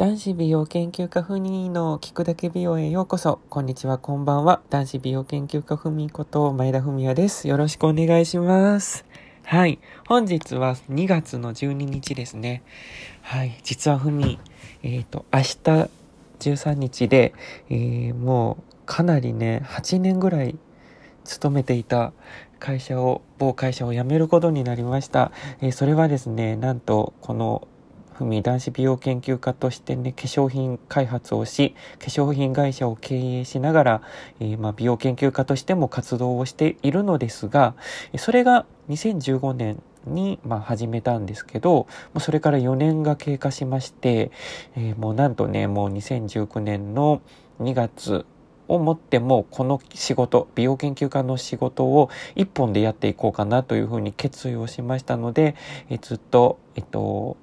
男子美容研究家ふみの聞くだけ美容へようこそ。こんにちは、こんばんは。男子美容研究家ふみこと前田文也です。よろしくお願いします。はい。本日は2月の12日ですね。はい。実はふみ、えっ、ー、と、明日13日で、えー、もうかなりね、8年ぐらい勤めていた会社を、某会社を辞めることになりました。えー、それはですね、なんと、このふみ男子美容研究家としてね、化粧品開発をし、化粧品会社を経営しながら、えー、まあ、美容研究家としても活動をしているのですが、それが2015年に、まあ、始めたんですけど、もうそれから4年が経過しまして、えー、もうなんとね、もう2019年の2月をもってもこの仕事美容研究家の仕事を一本でやっていこうかなというふうに決意をしましたので、えずっと、えっと、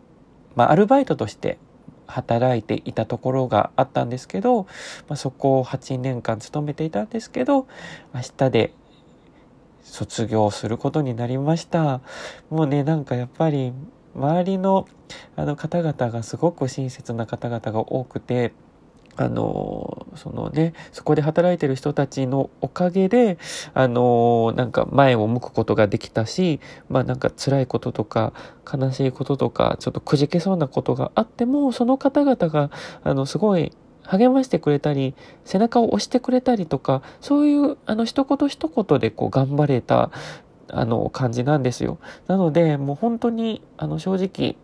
まあ、アルバイトとして働いていたところがあったんですけど、まあ、そこを8年間勤めていたんですけど、明日で卒業することになりました。もうね、なんかやっぱり周りのあの方々がすごく親切な方々が多くて、あの、そのね、そこで働いてる人たちのおかげで、あの、なんか前を向くことができたし、まあなんか辛いこととか、悲しいこととか、ちょっとくじけそうなことがあっても、その方々が、あの、すごい励ましてくれたり、背中を押してくれたりとか、そういう、あの、一言一言でこう頑張れた、あの、感じなんですよ。なので、もう本当に、あの、正直、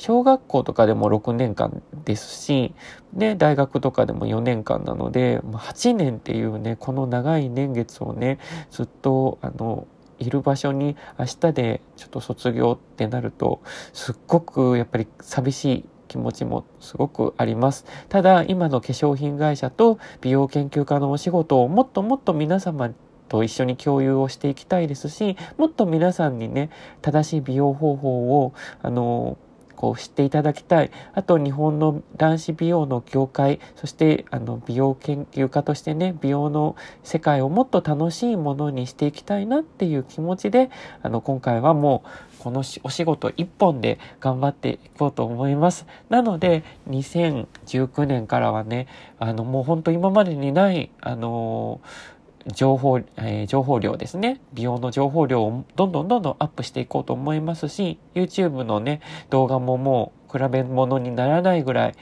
小学校とかでも6年間ですし、ね、大学とかでも4年間なので、8年っていうね、この長い年月をね、ずっと、あの、いる場所に明日でちょっと卒業ってなると、すっごくやっぱり寂しい気持ちもすごくあります。ただ、今の化粧品会社と美容研究家のお仕事をもっともっと皆様と一緒に共有をしていきたいですし、もっと皆さんにね、正しい美容方法を、あの、こう知っていただきたい。あと日本の男子美容の業界、そしてあの美容研究家としてね、美容の世界をもっと楽しいものにしていきたいなっていう気持ちで、あの今回はもうこのお仕事一本で頑張っていこうと思います。なので、2019年からはね、あのもう本当今までにない、あのー情報、えー、情報量ですね。美容の情報量をどんどんどんどんアップしていこうと思いますし、YouTube のね、動画ももう比べ物にならないぐらい、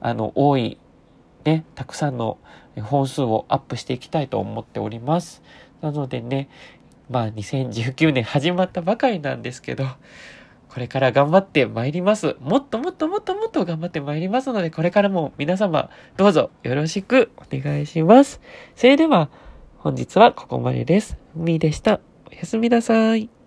あの、多い、ね、たくさんの本数をアップしていきたいと思っております。なのでね、まあ2019年始まったばかりなんですけど、これから頑張って参ります。もっともっともっともっと頑張って参りますので、これからも皆様どうぞよろしくお願いします。それでは、本日はここまでです。みーでした。おやすみなさい。